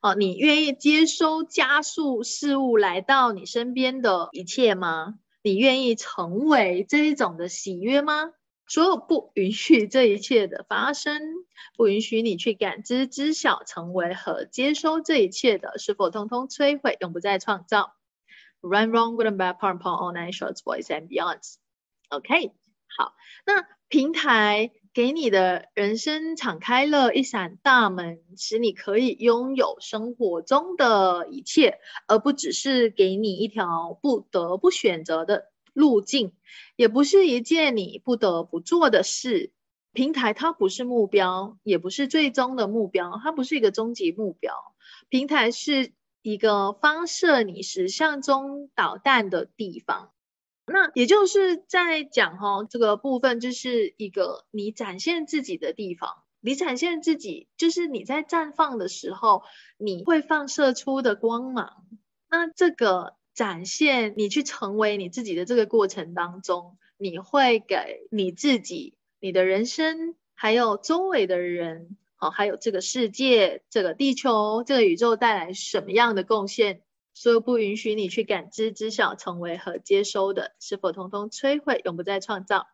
哦，你愿意接收加速事物来到你身边的一切吗？你愿意成为这一种的喜悦吗？所有不允许这一切的发生，不允许你去感知、知晓、成为和接收这一切的，是否通通摧毁，永不再创造？Run, wrong, good and bad, p o w r p o n all nine shorts, boys and beyonds. OK，好，那平台给你的人生敞开了一扇大门，使你可以拥有生活中的一切，而不只是给你一条不得不选择的路径，也不是一件你不得不做的事。平台它不是目标，也不是最终的目标，它不是一个终极目标。平台是一个发射你实相中导弹的地方。那也就是在讲哈，这个部分就是一个你展现自己的地方。你展现自己，就是你在绽放的时候，你会放射出的光芒。那这个展现，你去成为你自己的这个过程当中，你会给你自己。你的人生，还有周围的人，好，还有这个世界、这个地球、这个宇宙带来什么样的贡献？所有不允许你去感知、知晓、成为和接收的，是否通通摧毁，永不再创造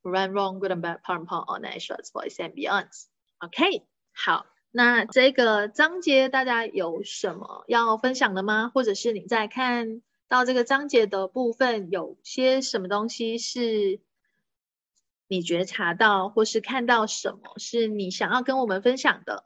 ？Run wrong, good and bad, power and power, all nations, voice and beyonds. OK，好，那这个章节大家有什么要分享的吗？或者是你在看到这个章节的部分，有些什么东西是？你觉察到或是看到什么是你想要跟我们分享的？